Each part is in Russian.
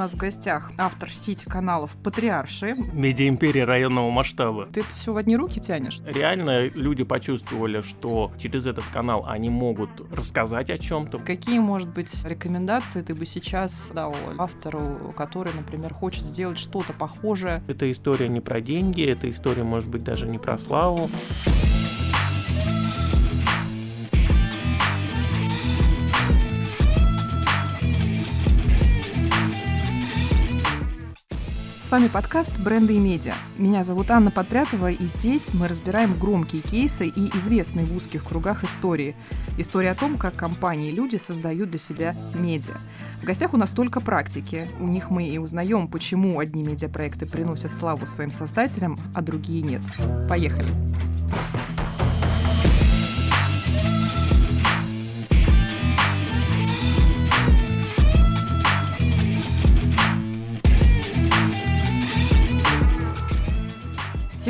нас в гостях автор сети каналов «Патриарши». Медиаимперия районного масштаба. Ты это все в одни руки тянешь? Реально люди почувствовали, что через этот канал они могут рассказать о чем-то. Какие, может быть, рекомендации ты бы сейчас дал автору, который, например, хочет сделать что-то похожее? Это история не про деньги, это история, может быть, даже не про славу. С вами подкаст «Бренды и медиа». Меня зовут Анна Подпрятова, и здесь мы разбираем громкие кейсы и известные в узких кругах истории. История о том, как компании и люди создают для себя медиа. В гостях у нас только практики. У них мы и узнаем, почему одни медиапроекты приносят славу своим создателям, а другие нет. Поехали! Поехали!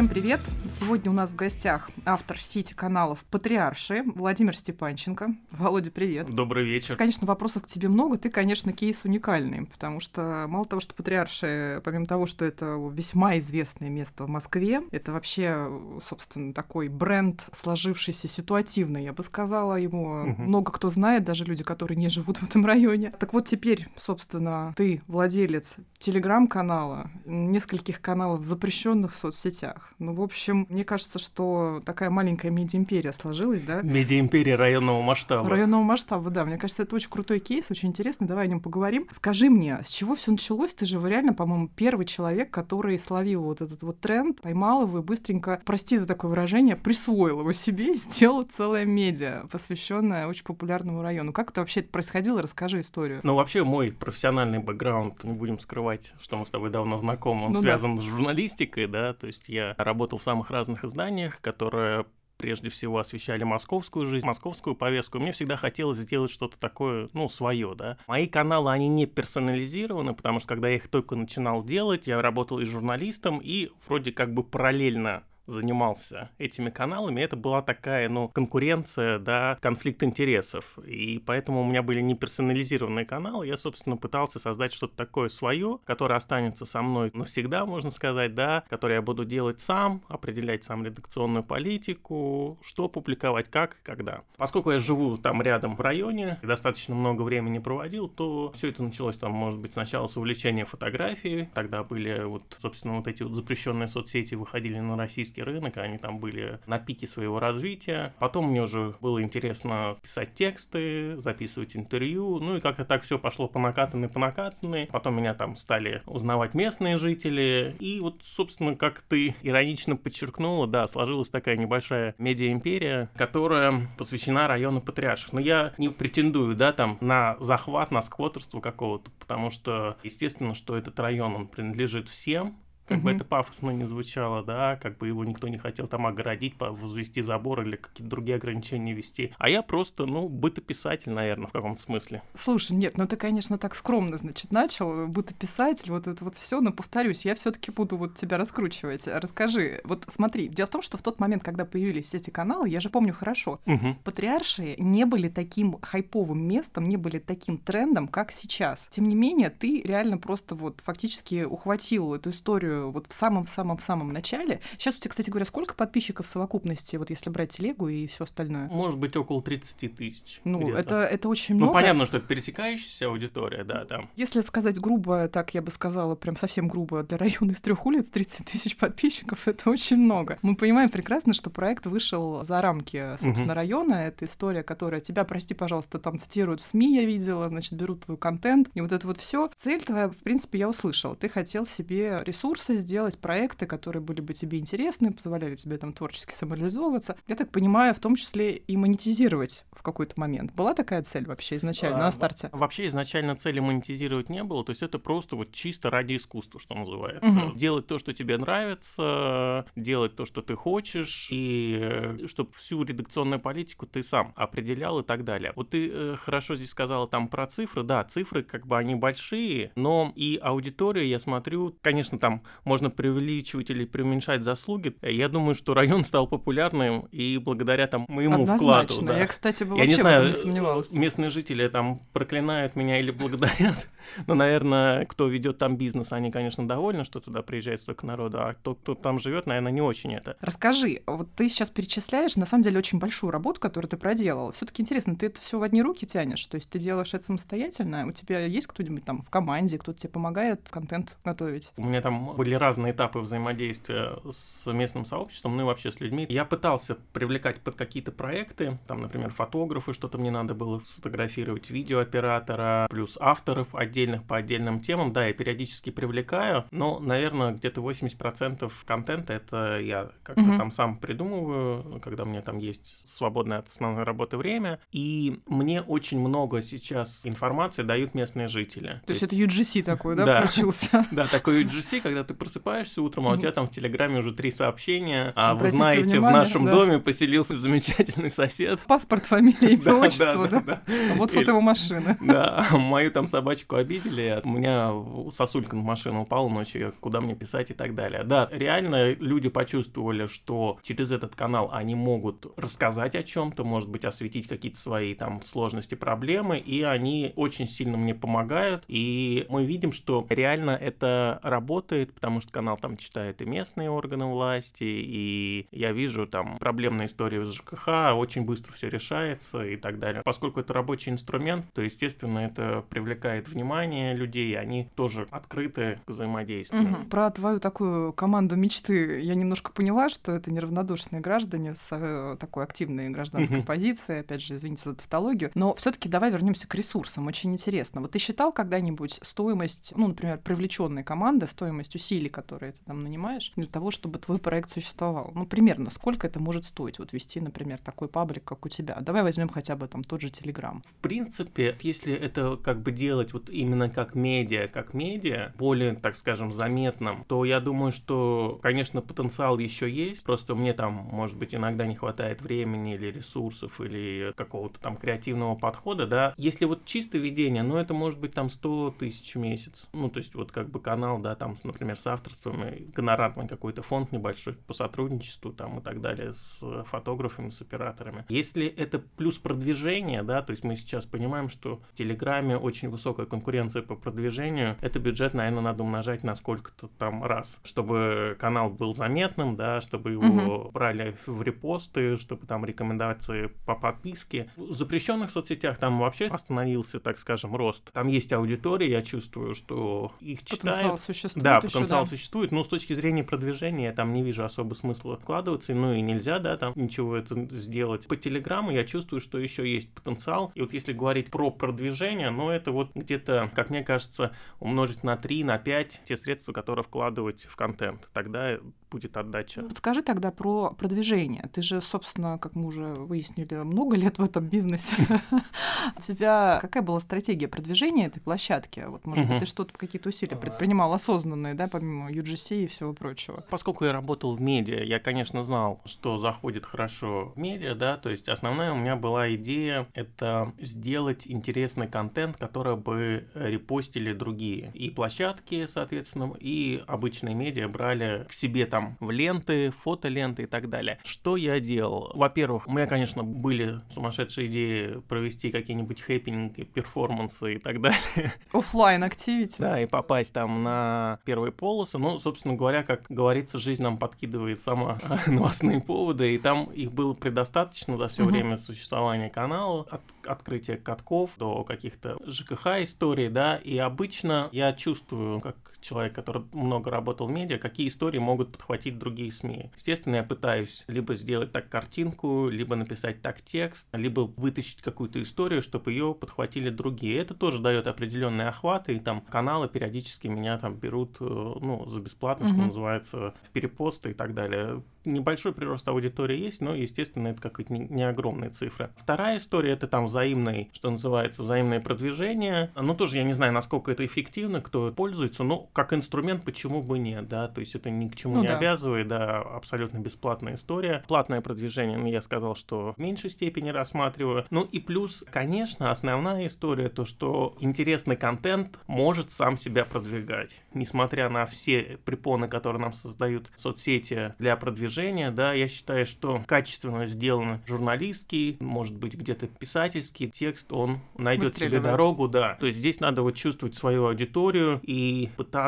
Всем привет! Сегодня у нас в гостях автор сети каналов «Патриарши» Владимир Степанченко. Володя, привет! Добрый вечер! Конечно, вопросов к тебе много. Ты, конечно, кейс уникальный, потому что мало того, что «Патриарши», помимо того, что это весьма известное место в Москве, это вообще, собственно, такой бренд, сложившийся ситуативный, я бы сказала. Ему угу. много кто знает, даже люди, которые не живут в этом районе. Так вот теперь, собственно, ты владелец телеграм-канала, нескольких каналов в запрещенных соцсетях, регионах. Ну, в общем, мне кажется, что такая маленькая медиа-империя сложилась, да? Медиа-империя районного масштаба. Районного масштаба, да. Мне кажется, это очень крутой кейс, очень интересный. Давай о нем поговорим. Скажи мне, с чего все началось? Ты же реально, по-моему, первый человек, который словил вот этот вот тренд, поймал его и быстренько, прости за такое выражение, присвоил его себе и сделал целое медиа, посвященное очень популярному району. Как это вообще происходило? Расскажи историю. Ну, вообще, мой профессиональный бэкграунд, не будем скрывать, что мы с тобой давно знакомы, он ну, связан да. с журналистикой, да, то есть я работал в самых разных изданиях, которые прежде всего освещали московскую жизнь, московскую повестку. Мне всегда хотелось сделать что-то такое, ну, свое, да. Мои каналы, они не персонализированы, потому что когда я их только начинал делать, я работал и журналистом, и вроде как бы параллельно занимался этими каналами, это была такая, ну, конкуренция, да, конфликт интересов. И поэтому у меня были не персонализированные каналы. Я, собственно, пытался создать что-то такое свое, которое останется со мной навсегда, можно сказать, да, которое я буду делать сам, определять сам редакционную политику, что публиковать, как, когда. Поскольку я живу там рядом в районе, и достаточно много времени проводил, то все это началось там, может быть, сначала с увлечения фотографией. Тогда были вот, собственно, вот эти вот запрещенные соцсети выходили на российский российский рынок, они там были на пике своего развития. Потом мне уже было интересно писать тексты, записывать интервью, ну и как-то так все пошло по накатанной, по накатанной. Потом меня там стали узнавать местные жители, и вот, собственно, как ты иронично подчеркнула, да, сложилась такая небольшая медиа-империя, которая посвящена району Патриарших. Но я не претендую, да, там, на захват, на сквотерство какого-то, потому что, естественно, что этот район, он принадлежит всем, как угу. бы это пафосно не звучало, да, как бы его никто не хотел там оградить, возвести забор или какие-то другие ограничения вести. А я просто, ну, бытописатель, наверное, в каком-то смысле. Слушай, нет, ну ты, конечно, так скромно, значит, начал, бытописатель, вот это вот все, но повторюсь, я все-таки буду вот тебя раскручивать. Расскажи, вот смотри, дело в том, что в тот момент, когда появились эти каналы, я же помню хорошо, угу. патриарши не были таким хайповым местом, не были таким трендом, как сейчас. Тем не менее, ты реально просто вот фактически ухватил эту историю вот в самом-самом-самом начале. Сейчас у тебя, кстати говоря, сколько подписчиков в совокупности, вот если брать телегу и все остальное? Может быть, около 30 тысяч. Ну, это, это очень ну, много. Ну, понятно, что это пересекающаяся аудитория, да, там. Если сказать грубо, так я бы сказала, прям совсем грубо, для района из трех улиц 30 тысяч подписчиков, это очень много. Мы понимаем прекрасно, что проект вышел за рамки, собственно, угу. района. Это история, которая тебя, прости, пожалуйста, там цитируют в СМИ, я видела, значит, берут твой контент, и вот это вот все. Цель твоя, в принципе, я услышала. Ты хотел себе ресурсы ресурсы, сделать проекты, которые были бы тебе интересны, позволяли тебе там творчески самореализовываться. Я так понимаю, в том числе и монетизировать в какой-то момент. Была такая цель вообще изначально а, на старте? Вообще изначально цели монетизировать не было, то есть это просто вот чисто ради искусства, что называется. Угу. Делать то, что тебе нравится, делать то, что ты хочешь, и э, чтобы всю редакционную политику ты сам определял и так далее. Вот ты э, хорошо здесь сказала там про цифры, да, цифры как бы они большие, но и аудитория, я смотрю, конечно, там можно преувеличивать или преуменьшать заслуги. Я думаю, что район стал популярным и благодаря там моему Однозначно. вкладу. Да. Я, кстати, бы Я не вообще знаю, не сомневалась. местные жители там проклинают меня или благодарят. Но, наверное, кто ведет там бизнес, они, конечно, довольны, что туда приезжает столько народу, а кто, кто там живет, наверное, не очень это. Расскажи, вот ты сейчас перечисляешь, на самом деле, очень большую работу, которую ты проделал. Все-таки интересно, ты это все в одни руки тянешь? То есть ты делаешь это самостоятельно? У тебя есть кто-нибудь там в команде, кто-то тебе помогает контент готовить? У меня там были разные этапы взаимодействия с местным сообществом, ну и вообще с людьми. Я пытался привлекать под какие-то проекты, там, например, фотографы, что-то мне надо было сфотографировать, видеооператора, плюс авторов отдельных по отдельным темам. Да, я периодически привлекаю, но, наверное, где-то 80% контента это я как-то mm-hmm. там сам придумываю, когда у меня там есть свободное от основной работы время. И мне очень много сейчас информации дают местные жители. То, есть это UGC такой, да, да включился? Да, такой UGC, когда ты просыпаешься утром, а у тебя там в Телеграме уже три сообщения, а вы знаете, в нашем доме поселился замечательный сосед. Паспорт, фамилия, имя, отчество, да? А вот фото его машины. Да, мою там собачку обидели, у меня сосулька на машину упала ночью, куда мне писать и так далее. Да, реально люди почувствовали, что через этот канал они могут рассказать о чем-то, может быть, осветить какие-то свои там сложности, проблемы, и они очень сильно мне помогают, и мы видим, что реально это работает, потому что канал там читает и местные органы власти, и я вижу там проблемные истории с ЖКХ, очень быстро все решается и так далее. Поскольку это рабочий инструмент, то, естественно, это привлекает внимание людей, они тоже открыты к взаимодействию. Угу. Про твою такую команду мечты я немножко поняла, что это неравнодушные граждане с э, такой активной гражданской угу. позицией, опять же, извините за тавтологию, но все таки давай вернемся к ресурсам, очень интересно. Вот ты считал когда-нибудь стоимость, ну, например, привлеченной команды, стоимость усилий, которые ты там нанимаешь, для того, чтобы твой проект существовал? Ну, примерно, сколько это может стоить, вот вести, например, такой паблик, как у тебя? Давай возьмем хотя бы там тот же Телеграм. В принципе, если это как бы делать вот именно как медиа, как медиа, более, так скажем, заметным, то я думаю, что, конечно, потенциал еще есть, просто мне там, может быть, иногда не хватает времени или ресурсов, или какого-то там креативного подхода, да. Если вот чисто ведение, ну, это может быть там 100 тысяч в месяц. Ну, то есть вот как бы канал, да, там, например, с авторством, и гонорарный какой-то фонд небольшой по сотрудничеству там и так далее с фотографами, с операторами. Если это плюс продвижение, да, то есть мы сейчас понимаем, что в Телеграме очень высокая конкуренция по продвижению, это бюджет, наверное, надо умножать на сколько-то там раз, чтобы канал был заметным, да, чтобы его угу. брали в репосты, чтобы там рекомендации по подписке. В запрещенных соцсетях там вообще остановился, так скажем, рост. Там есть аудитория, я чувствую, что их читают. Потенциал существует Да, еще, потенциал да. существует, но с точки зрения продвижения я там не вижу особо смысла вкладываться, ну и нельзя, да, там ничего это сделать. По Телеграму я чувствую, что еще есть потенциал. И вот если говорить про продвижение, ну это вот где-то, как мне кажется, умножить на 3, на 5 те средства, которые вкладывать в контент. Тогда будет отдача. Подскажи тогда про продвижение. Ты же, собственно, как мы уже выяснили, много лет в этом бизнесе. У тебя какая была стратегия продвижения этой площадки? Вот, может быть, ты что-то, какие-то усилия предпринимал осознанные, да, помимо UGC и всего прочего? Поскольку я работал в медиа, я, конечно, знал, что заходит хорошо в медиа, да, то есть основная у меня была идея — это сделать интересный контент, который бы репостили другие. И площадки, соответственно, и обычные медиа брали к себе там там в ленты, фотоленты и так далее. Что я делал? Во-первых, у меня, конечно, были сумасшедшие идеи провести какие-нибудь хэппенинги, перформансы и так далее. Оффлайн activity. Да, и попасть там на первые полосы. Ну, собственно говоря, как говорится, жизнь нам подкидывает сама новостные поводы, и там их было предостаточно за все время существования канала, от открытия катков до каких-то ЖКХ историй, да, и обычно я чувствую, как человек, который много работал в медиа, какие истории могут подхватить другие СМИ. Естественно, я пытаюсь либо сделать так картинку, либо написать так текст, либо вытащить какую-то историю, чтобы ее подхватили другие. Это тоже дает определенные охваты, и там каналы периодически меня там берут, э, ну, за бесплатно, mm-hmm. что называется, в перепосты и так далее небольшой прирост аудитории есть, но, естественно, это какие-то не, не огромные цифры. Вторая история — это там взаимный, что называется, взаимное продвижение. Ну, тоже я не знаю, насколько это эффективно, кто пользуется, но как инструмент, почему бы нет, да, то есть это ни к чему Ну не да. обязывает, да, абсолютно бесплатная история. Платное продвижение, ну, я сказал, что в меньшей степени рассматриваю. Ну и плюс, конечно, основная история, то, что интересный контент может сам себя продвигать. Несмотря на все препоны, которые нам создают соцсети для продвижения, да, я считаю, что качественно сделан журналистский, может быть, где-то писательский текст, он найдет себе дорогу, да. То есть здесь надо вот чувствовать свою аудиторию и пытаться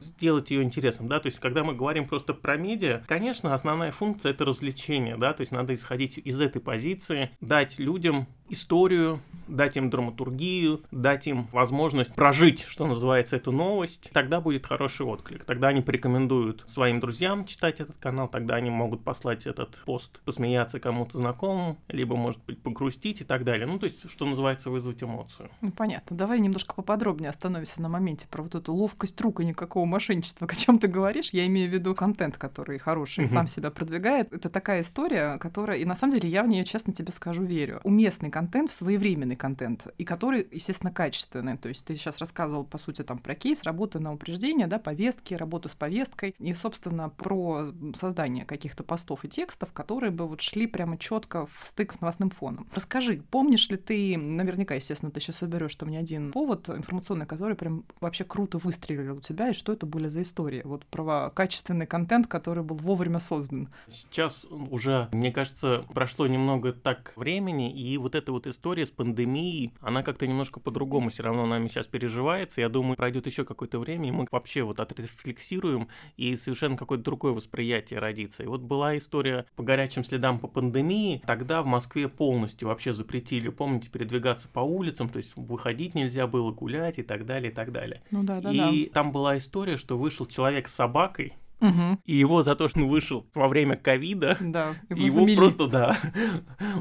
сделать ее интересным, да. То есть когда мы говорим просто про медиа, конечно, основная функция это развлечение, да. То есть надо исходить из этой позиции, дать людям историю, дать им драматургию, дать им возможность прожить, что называется, эту новость, тогда будет хороший отклик. Тогда они порекомендуют своим друзьям читать этот канал, тогда они могут послать этот пост, посмеяться кому-то знакомому, либо, может быть, погрустить и так далее. Ну, то есть, что называется, вызвать эмоцию. Ну, понятно. Давай немножко поподробнее остановимся на моменте про вот эту ловкость рук и никакого мошенничества. О чем ты говоришь? Я имею в виду контент, который хороший, сам себя продвигает. Это такая история, которая... И на самом деле я в нее, честно тебе скажу, верю. Уместный контент, своевременный контент, и который, естественно, качественный. То есть ты сейчас рассказывал, по сути, там про кейс, работы на упреждение, да, повестки, работу с повесткой, и, собственно, про создание каких-то постов и текстов, которые бы вот шли прямо четко в стык с новостным фоном. Расскажи, помнишь ли ты, наверняка, естественно, ты сейчас соберешь там не один повод информационный, который прям вообще круто выстрелил у тебя, и что это были за истории? Вот про качественный контент, который был вовремя создан. Сейчас уже, мне кажется, прошло немного так времени, и вот эта вот история с пандемией, она как-то немножко по-другому все равно нами сейчас переживается. Я думаю, пройдет еще какое-то время, и мы вообще вот отрефлексируем, и совершенно какое-то другое восприятие родится. И вот была история по горячим следам по пандемии, тогда в Москве полностью вообще запретили, помните, передвигаться по улицам, то есть выходить нельзя было, гулять и так далее, и так далее. Ну да, да, да. И там была история, что вышел человек с собакой, Мгм. и его за то, что он вышел во время ковида, Да, его, его замели. просто, да,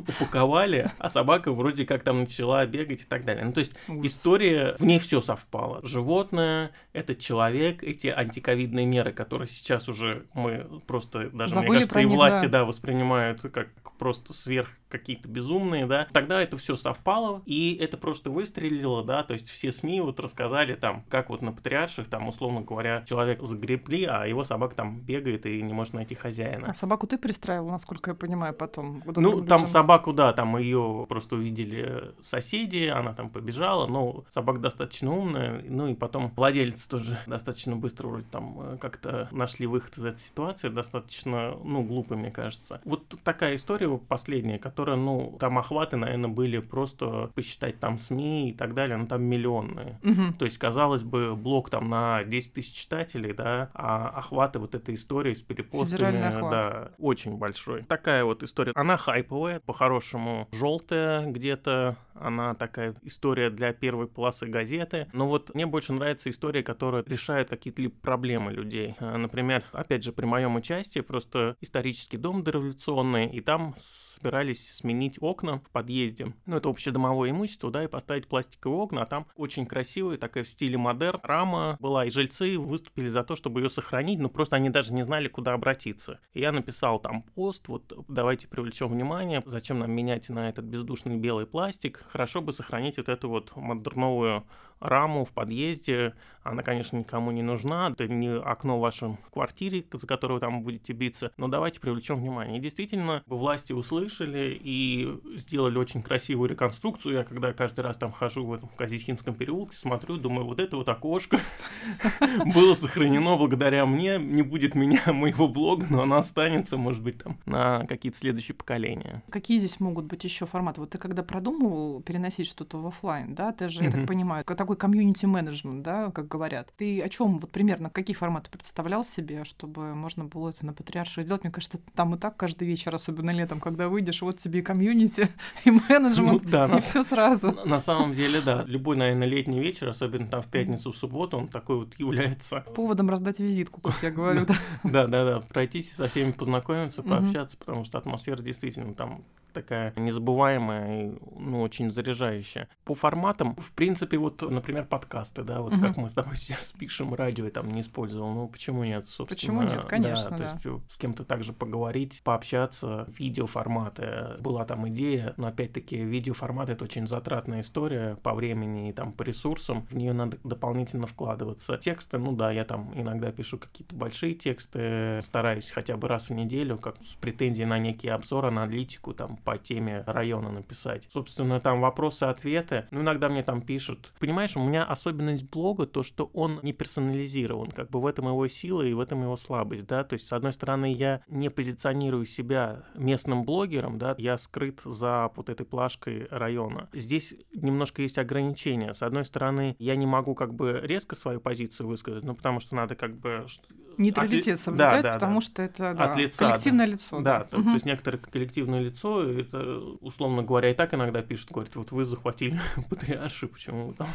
упаковали, а собака вроде как там начала бегать и так далее. Ну, то есть Ужас. история, в ней все совпало. Животное, этот человек, эти антиковидные меры, которые сейчас уже мы просто, даже, Забыли мне кажется, и них, власти, да. да, воспринимают как просто сверх какие-то безумные, да, тогда это все совпало, и это просто выстрелило, да, то есть все СМИ вот рассказали там, как вот на Патриарших, там, условно говоря, человек загребли, а его собака там бегает и не может найти хозяина. А собаку ты пристраивал, насколько я понимаю, потом? Ну, добрым там людям? собаку, да, там ее просто увидели соседи, она там побежала, но собака достаточно умная, ну и потом владелец тоже достаточно быстро вроде там э, как-то нашли выход из этой ситуации, достаточно, ну, глупо, мне кажется. Вот такая история последняя, которая, ну, там охваты, наверное, были просто посчитать там СМИ и так далее, ну, там миллионные. Мгм. То есть, казалось бы, блок там на 10 тысяч читателей, да, а охваты вот этой истории с перепостами, да, очень большой. Такая вот история. Она хайповая, по-хорошему желтая где-то, она такая история для первой полосы газеты. Но вот мне больше нравится история, которая решает какие-то проблемы людей. А, Например, опять же, при моем участии просто исторический дом дореволюционный, и там собирались сменить окна в подъезде. Ну, это общедомовое имущество, да, и поставить пластиковые окна, а там очень красивая такая в стиле модерн рама была, и жильцы выступили за то, чтобы ее сохранить, но просто они даже не знали, куда обратиться. И я написал там пост, вот давайте привлечем внимание, зачем нам менять на этот бездушный белый пластик, хорошо бы сохранить вот эту вот модерновую раму в подъезде. Она, конечно, никому не нужна. Это не окно в вашем квартире, за которое вы там будете биться. Но давайте привлечем внимание. И действительно, власти услышали и сделали очень красивую реконструкцию. Я когда каждый раз там хожу в этом Козихинском переулке, смотрю, думаю, вот это вот окошко было сохранено благодаря мне. Не будет меня, моего блога, но оно останется, может быть, там на какие-то следующие поколения. Какие здесь могут быть еще форматы? Вот ты когда продумывал переносить что-то в оффлайн, да, ты же, я так понимаю, такой community-менеджмент, да, как говорят. Ты о чем вот примерно какие форматы представлял себе, чтобы можно было это на патриарших сделать? Мне кажется, там и так каждый вечер, особенно летом, когда выйдешь, вот тебе и community, и менеджмент, Ну да, и на- все сразу. На- самом деле, да. Любой, наверное, летний вечер, особенно там в пятницу, в субботу, он такой вот является. Поводом раздать визитку, как я говорю. да. Да, да, да. Пройтись и со всеми познакомиться, пообщаться, потому что атмосфера действительно там такая незабываемая и ну, очень заряжающая. По форматам, в принципе, вот, например, подкасты, да, вот угу. как мы с тобой сейчас пишем, радио я там не использовал, ну почему нет, собственно. Почему нет, конечно, да. да. То есть с кем-то также поговорить, пообщаться, видеоформаты. Была там идея, но опять-таки видеоформат это очень затратная история по времени и там по ресурсам, в нее надо дополнительно вкладываться. Тексты, ну да, я там иногда пишу какие-то большие тексты, стараюсь хотя бы раз в неделю, как с претензией на некий обзор, аналитику там по теме района написать. Собственно, там вопросы-ответы. Ну, иногда мне там пишут. Понимаешь, у меня особенность блога то, что он не персонализирован. Как бы в этом его сила и в этом его слабость, да. То есть, с одной стороны, я не позиционирую себя местным блогером, да, я скрыт за вот этой плашкой района. Здесь немножко есть ограничения. С одной стороны, я не могу как бы резко свою позицию высказать, ну, потому что надо как бы... Нейтралитет от... соблюдать, да, да, потому да. что это да, от лица, коллективное да. лицо. Да, да. То, угу. то есть некоторое коллективное лицо, это, условно говоря, и так иногда пишут, говорят, вот вы захватили патриарши, почему там...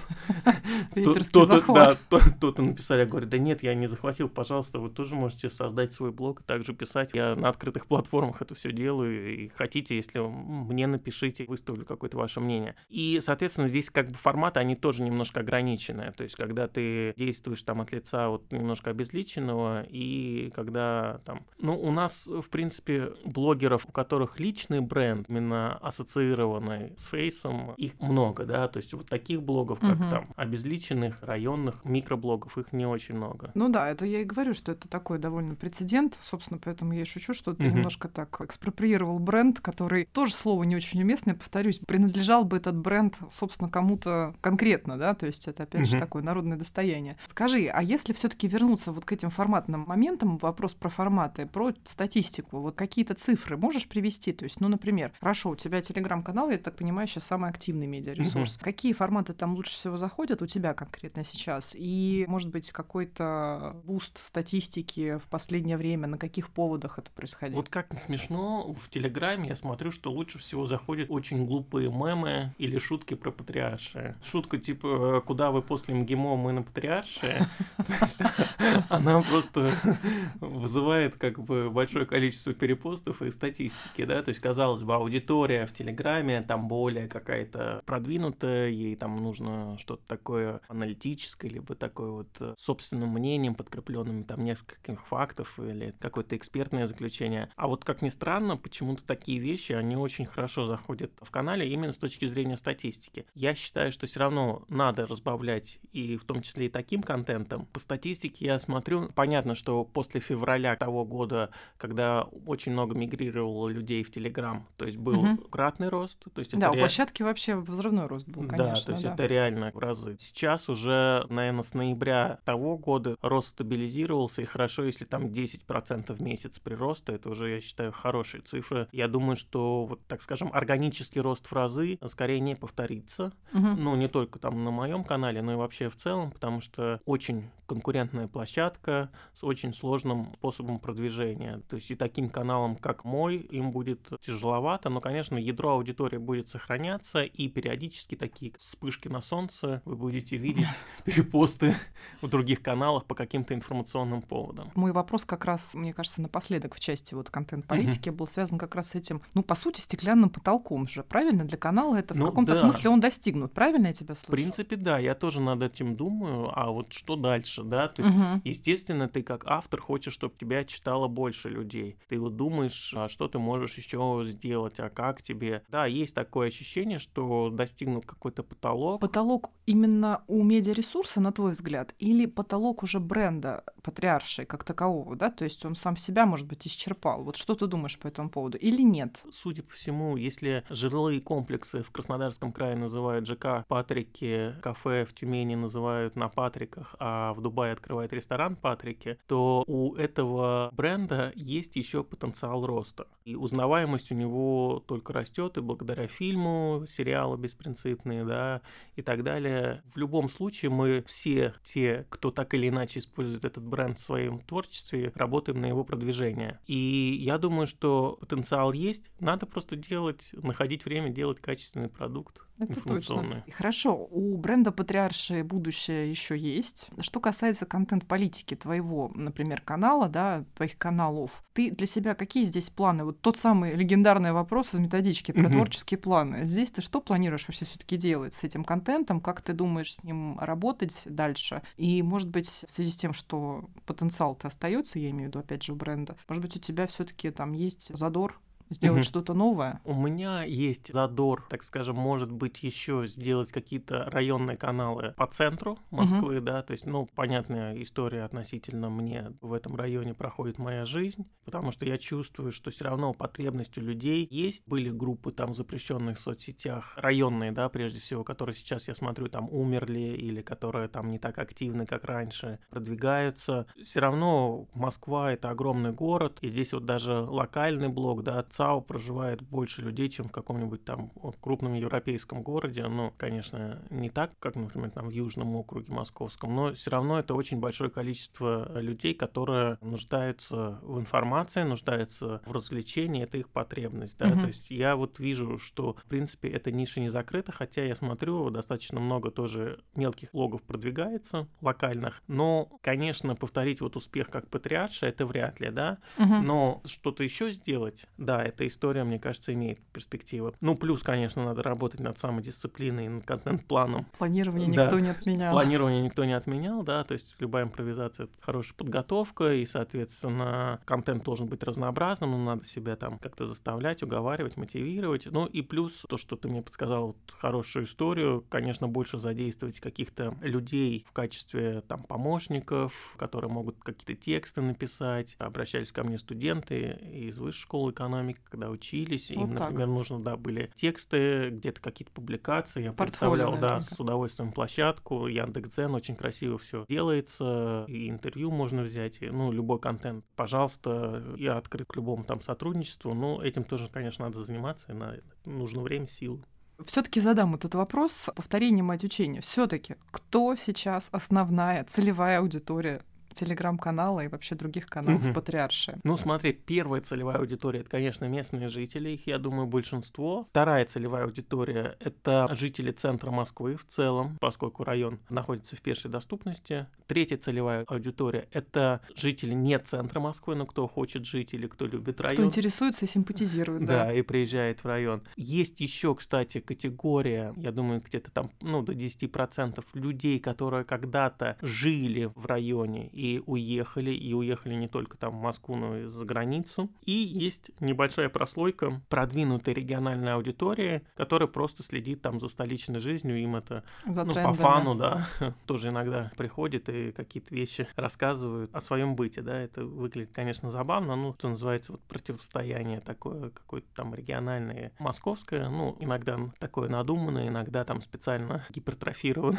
Твиттерский захват. Да, то-то написали, говорят, да нет, я не захватил, пожалуйста, вы тоже можете создать свой блог и также писать. Я на открытых платформах это все делаю, и хотите, если мне напишите, выставлю какое-то ваше мнение. И, соответственно, здесь как бы форматы, они тоже немножко ограничены. То есть, когда ты действуешь там от лица вот немножко обезличенного, и когда там... Ну, у нас, в принципе, блогеров, у которых личный бренд, именно ассоциированный с фейсом, их много, да, то есть вот таких блогов, как угу. там обезличенных, районных, микроблогов, их не очень много. Ну да, это я и говорю, что это такой довольно прецедент, собственно, поэтому я и шучу, что ты угу. немножко так экспроприировал бренд, который тоже слово не очень уместное, повторюсь, принадлежал бы этот бренд, собственно, кому-то конкретно, да, то есть это опять угу. же такое народное достояние. Скажи, а если все-таки вернуться вот к этим форматным моментам, вопрос про форматы, про статистику, вот какие-то цифры можешь привести? То есть, ну, например, хорошо, у тебя телеграм-канал, я так понимаю, сейчас самый активный медиаресурс. Угу. Какие форматы там лучше всего заходят у тебя конкретно сейчас? И, может быть, какой-то boost статистики в последнее время, на каких поводах это происходило? Вот как не смешно, в Телеграме я смотрю, что лучше всего заходят очень глупые мемы или шутки про патриарши. Шутка типа «Куда вы после МГИМО, мы на патриарши?» Она просто вызывает как бы большое количество перепостов и статистики, да, то есть, казалось бы, аудитория в Телеграме там более какая-то продвинутая, ей там нужно что-то такое аналитическое, либо такое вот собственным мнением, подкрепленным там нескольких фактов или какое-то экспертное заключение. А вот как ни странно, почему-то такие вещи, они очень хорошо заходят в канале именно с точки зрения статистики. Я считаю, что все равно надо разбавлять и в том числе и таким контентом. По статистике я смотрю, понятно, что после февраля того года, когда очень много мигрировало людей в Телеграм, то есть был угу. кратный рост. То есть да, ре... у площадки вообще взрывной рост был, конечно. Да, то есть да. это реально в разы. Сейчас уже, наверное, с ноября того года рост стабилизировался, и хорошо, если там 10% в месяц прироста, это уже, я считаю, хорошие цифры. Я думаю, что, вот так скажем, органический рост в разы скорее не повторится. Угу. Ну, не только там на моем канале, но и вообще в целом, потому что очень конкурентная площадка с очень сложным способом продвижения. То есть и таким каналам, как мой, им будет тяжеловато, но, конечно, ядро аудитории будет сохраняться, и периодически такие вспышки на солнце вы будете видеть перепосты в других каналах по каким-то информационным поводам. Мой вопрос как раз, мне кажется, напоследок в части вот контент-политики был связан как раз с этим, ну, по сути, стеклянным потолком же, правильно? Для канала это в ну, каком-то да. смысле он достигнут, правильно я тебя слышу? В принципе, да, я тоже над этим думаю, а вот что дальше, да? То есть, угу. естественно, ты как автор хочешь, чтобы тебя читало больше людей. Ты вот думаешь, а что ты можешь еще сделать, а как тебе. Да, есть такое ощущение, что достигнут какой-то потолок. Потолок именно у медиаресурса, на твой взгляд, или потолок уже бренда патриаршей как такового, да? То есть он сам себя, может быть, исчерпал. Вот что ты думаешь по этому поводу? Или нет? Судя по всему, если жилые комплексы в Краснодарском крае называют ЖК Патрики, кафе в Тюмени называют на Патриках, а в Дубае открывает ресторан Патрики, то у этого бренда есть еще потенциал роста. И узнаваемость у него только растет, и благодаря фильму, сериалу «Беспринципные», да, и так далее. В любом случае мы все те, кто так или иначе использует этот бренд в своем творчестве, работаем на его продвижение. И я думаю, что потенциал есть, надо просто делать, находить время делать качественный продукт. Это точно. Хорошо, у бренда Патриарши будущее еще есть. Что касается контент-политики твоего например, канала, да, твоих каналов, ты для себя какие здесь планы? Вот тот самый легендарный вопрос из методички про творческие планы. Здесь ты что планируешь вообще все-таки делать с этим контентом? Как ты думаешь с ним работать дальше? И, может быть, в связи с тем, что потенциал-то остается, я имею в виду, опять же, у бренда, может быть, у тебя все-таки там есть задор сделать угу. что-то новое. У меня есть задор, так скажем, может быть, еще сделать какие-то районные каналы по центру Москвы, угу. да, то есть, ну, понятная история относительно мне в этом районе проходит моя жизнь, потому что я чувствую, что все равно потребность у людей есть. Были группы там в запрещенных соцсетях, районные, да, прежде всего, которые сейчас, я смотрю, там умерли или которые там не так активны, как раньше, продвигаются. Все равно Москва — это огромный город, и здесь вот даже локальный блог, да, ЦАО проживает больше людей, чем в каком-нибудь там крупном европейском городе. Ну, конечно, не так, как, например, там в Южном округе московском, но все равно это очень большое количество людей, которые нуждаются в информации, нуждаются в развлечении, это их потребность, да, угу. то есть я вот вижу, что, в принципе, эта ниша не закрыта, хотя я смотрю, достаточно много тоже мелких логов продвигается, локальных, но, конечно, повторить вот успех как патриарша, это вряд ли, да, угу. но что-то еще сделать, да, эта история, мне кажется, имеет перспективы. Ну, плюс, конечно, надо работать над самодисциплиной, над контент-планом. Планирование да. никто не отменял. Планирование никто не отменял, да, то есть любая импровизация — это хорошая подготовка, и, соответственно, контент должен быть разнообразным, но надо себя там как-то заставлять, уговаривать, мотивировать. Ну, и плюс то, что ты мне подсказал вот, хорошую историю, конечно, больше задействовать каких-то людей в качестве там помощников, которые могут какие-то тексты написать. Обращались ко мне студенты из высшей школы экономики, когда учились, вот им, так. например, нужно, да, были тексты, где-то какие-то публикации, я Портфолио, представлял, да, с удовольствием площадку, Яндекс.Дзен, очень красиво все делается, и интервью можно взять, и, ну, любой контент, пожалуйста, я открыт к любому там сотрудничеству, но этим тоже, конечно, надо заниматься, и на нужно время, силы. Все-таки задам этот вопрос, повторение мать учения. Все-таки, кто сейчас основная целевая аудитория телеграм-канала и вообще других каналов угу. Патриарши. Ну, смотри, первая целевая аудитория это, конечно, местные жители, их, я думаю, большинство. Вторая целевая аудитория это жители центра Москвы в целом, поскольку район находится в пешей доступности. Третья целевая аудитория это жители не центра Москвы, но кто хочет жить или кто любит район. Кто интересуется и симпатизирует, да. Да, и приезжает в район. Есть еще, кстати, категория, я думаю, где-то там, ну, до 10% людей, которые когда-то жили в районе и и уехали, и уехали не только там в Москву, но и за границу. И есть небольшая прослойка продвинутой региональной аудитории, которая просто следит там за столичной жизнью, им это за ну, по фану, да, тоже иногда приходит и какие-то вещи рассказывают о своем быте, да, это выглядит, конечно, забавно, ну, что называется вот противостояние такое, какое-то там региональное, московское, ну, иногда такое надуманное, иногда там специально гипертрофировано,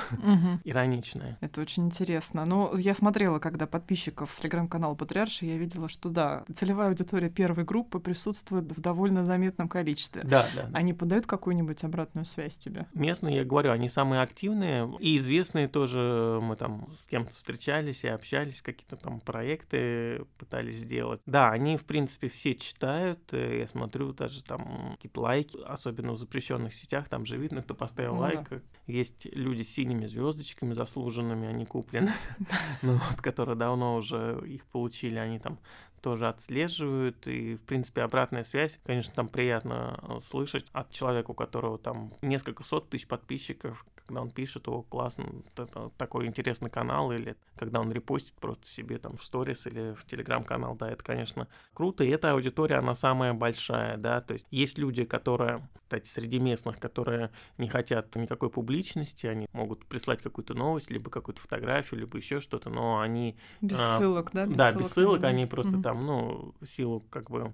ироничное. Это очень интересно. Ну, я смотрела, как когда подписчиков телеграм-канала Патриарши, я видела, что да, целевая аудитория первой группы присутствует в довольно заметном количестве. Да, да. Они подают какую-нибудь обратную связь тебе? Местные, я говорю, они самые активные и известные тоже. Мы там с кем-то встречались и общались, какие-то там проекты пытались сделать. Да, они, в принципе, все читают. Я смотрю даже там какие-то лайки, особенно в запрещенных сетях, там же видно, кто поставил ну, лайк. Да. Есть люди с синими звездочками заслуженными, они куплены, ну, вот, которые которые давно уже их получили, они там тоже отслеживают, и, в принципе, обратная связь, конечно, там приятно э, слышать от человека, у которого там несколько сот тысяч подписчиков, когда он пишет, о, классно, это такой интересный канал, или когда он репостит просто себе там в сторис или в телеграм-канал, да, это, конечно, круто, и эта аудитория, она самая большая, да, то есть есть люди, которые, кстати, среди местных, которые не хотят никакой публичности, они могут прислать какую-то новость, либо какую-то фотографию, либо еще что-то, но они... Без а, ссылок, да? Без да, ссылок, без ссылок, они просто mm-hmm. там там, ну, силу как бы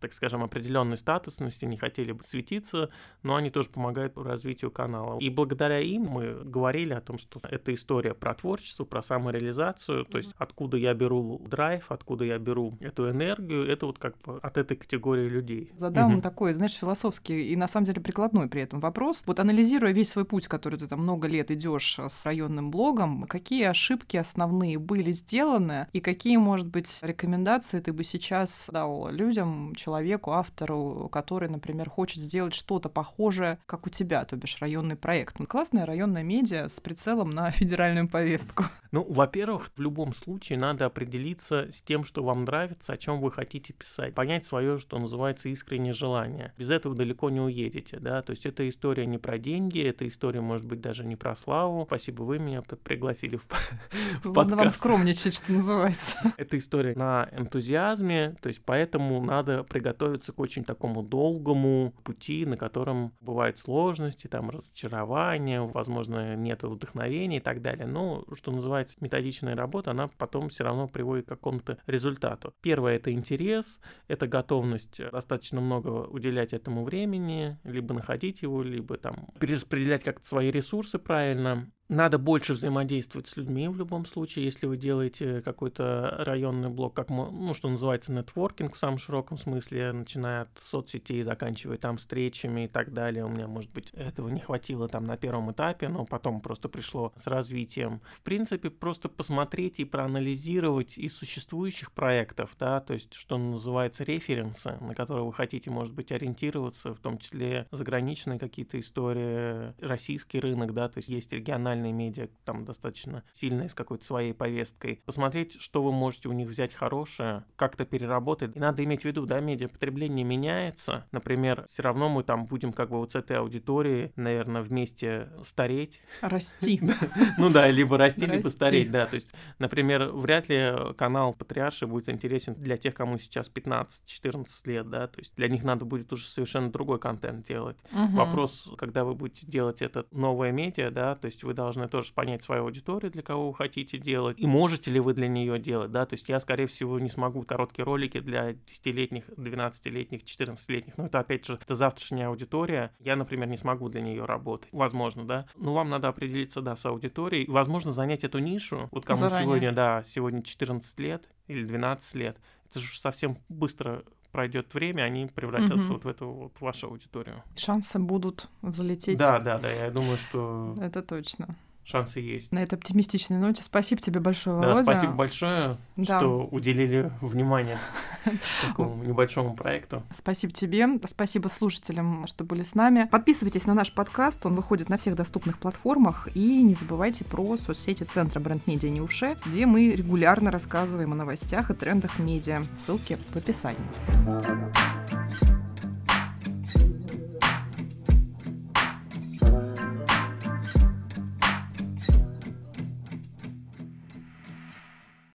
так скажем, определенной статусности, не хотели бы светиться, но они тоже помогают развитию канала. И благодаря им мы говорили о том, что это история про творчество, про самореализацию, то есть откуда я беру драйв, откуда я беру эту энергию, это вот как бы от этой категории людей. Задам угу. такой, знаешь, философский и на самом деле прикладной при этом вопрос. Вот анализируя весь свой путь, который ты там много лет идешь с районным блогом, какие ошибки основные были сделаны и какие, может быть, рекомендации ты бы сейчас дал людям, человеку, автору, который, например, хочет сделать что-то похожее, как у тебя, то бишь районный проект. Ну, классная районная медиа с прицелом на федеральную повестку. Ну, во-первых, в любом случае надо определиться с тем, что вам нравится, о чем вы хотите писать. Понять свое, что называется, искреннее желание. Без этого далеко не уедете, да. То есть эта история не про деньги, эта история может быть даже не про славу. Спасибо, вы меня пригласили в, в Ладно вам скромничать, что называется. Эта история на энтузиазме, то есть поэтому надо приготовиться к очень такому долгому пути, на котором бывают сложности, там разочарования, возможно, нет вдохновения и так далее. Но, что называется, методичная работа, она потом все равно приводит к какому-то результату. Первое — это интерес, это готовность достаточно много уделять этому времени, либо находить его, либо там перераспределять как-то свои ресурсы правильно. Надо больше взаимодействовать с людьми в любом случае, если вы делаете какой-то районный блок, как, ну, что называется, нетворкинг в самом широком смысле, начиная от соцсетей, заканчивая там встречами и так далее. У меня, может быть, этого не хватило там на первом этапе, но потом просто пришло с развитием. В принципе, просто посмотреть и проанализировать из существующих проектов, да, то есть, что называется, референсы, на которые вы хотите, может быть, ориентироваться, в том числе заграничные какие-то истории, российский рынок, да, то есть есть региональные национальные медиа, там достаточно сильные, с какой-то своей повесткой, посмотреть, что вы можете у них взять хорошее, как-то переработать. И надо иметь в виду, да, медиапотребление меняется. Например, все равно мы там будем как бы вот с этой аудиторией, наверное, вместе стареть. Расти. Ну да, либо расти, либо стареть, да. То есть, например, вряд ли канал Патриарши будет интересен для тех, кому сейчас 15-14 лет, да, то есть для них надо будет уже совершенно другой контент делать. Вопрос, когда вы будете делать это новое медиа, да, то есть вы должны должны тоже понять свою аудиторию, для кого вы хотите делать, и можете ли вы для нее делать, да, то есть я, скорее всего, не смогу короткие ролики для 10-летних, 12-летних, 14-летних, но это, опять же, это завтрашняя аудитория, я, например, не смогу для нее работать, возможно, да, но вам надо определиться, да, с аудиторией, возможно, занять эту нишу, вот кому Заранее. сегодня, да, сегодня 14 лет или 12 лет, это же совсем быстро пройдет время, они превратятся угу. вот в эту вот вашу аудиторию. Шансы будут взлететь. Да, да, да, я думаю, что... Это точно шансы есть. На этой оптимистичной ноте спасибо тебе большое, Володя. Да, спасибо большое, да. что уделили внимание такому небольшому проекту. Спасибо тебе, спасибо слушателям, что были с нами. Подписывайтесь на наш подкаст, он выходит на всех доступных платформах, и не забывайте про соцсети Центра бренд-медиа Неуше, где мы регулярно рассказываем о новостях и трендах медиа. Ссылки в описании.